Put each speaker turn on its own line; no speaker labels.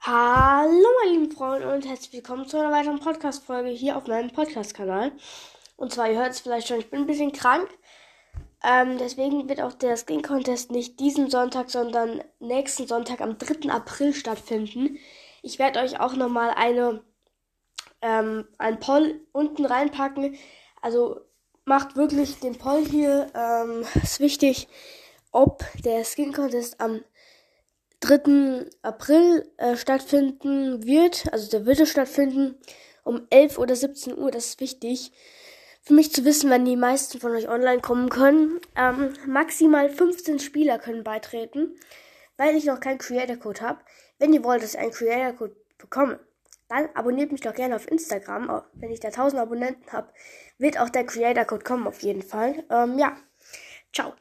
Hallo meine lieben Freunde und herzlich willkommen zu einer weiteren Podcast-Folge hier auf meinem Podcast-Kanal. Und zwar, ihr hört es vielleicht schon, ich bin ein bisschen krank. Ähm, deswegen wird auch der Skin Contest nicht diesen Sonntag, sondern nächsten Sonntag am 3. April stattfinden. Ich werde euch auch nochmal eine, ähm, ein Poll unten reinpacken. Also macht wirklich den Poll hier. Ähm, ist wichtig, ob der Skin Contest am 3. April äh, stattfinden wird. Also der würde stattfinden um 11 oder 17 Uhr. Das ist wichtig für mich zu wissen, wenn die meisten von euch online kommen können. Ähm, maximal 15 Spieler können beitreten, weil ich noch keinen Creator Code habe. Wenn ihr wollt, dass ich einen Creator Code bekomme, dann abonniert mich doch gerne auf Instagram. Wenn ich da 1000 Abonnenten habe, wird auch der Creator Code kommen auf jeden Fall. Ähm, ja, ciao.